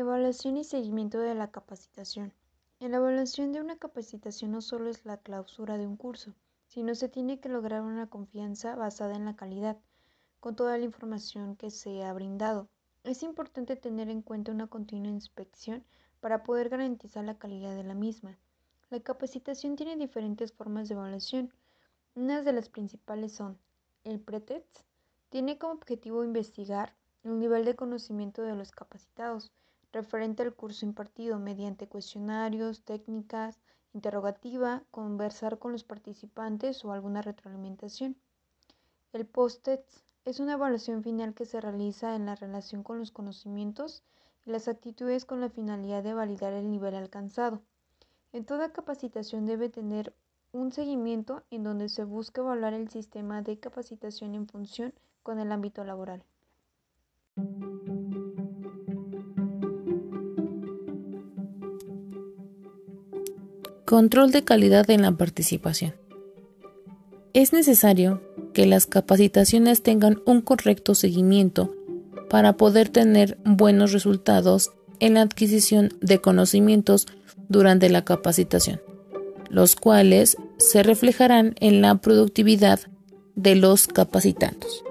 Evaluación y seguimiento de la capacitación. En la evaluación de una capacitación no solo es la clausura de un curso, sino se tiene que lograr una confianza basada en la calidad, con toda la información que se ha brindado. Es importante tener en cuenta una continua inspección para poder garantizar la calidad de la misma. La capacitación tiene diferentes formas de evaluación. Unas de las principales son el pretest, tiene como objetivo investigar el nivel de conocimiento de los capacitados, referente al curso impartido mediante cuestionarios, técnicas, interrogativa, conversar con los participantes o alguna retroalimentación. El post-it es una evaluación final que se realiza en la relación con los conocimientos y las actitudes con la finalidad de validar el nivel alcanzado. En toda capacitación debe tener un seguimiento en donde se busca evaluar el sistema de capacitación en función con el ámbito laboral. Control de calidad en la participación. Es necesario que las capacitaciones tengan un correcto seguimiento para poder tener buenos resultados en la adquisición de conocimientos durante la capacitación, los cuales se reflejarán en la productividad de los capacitantes.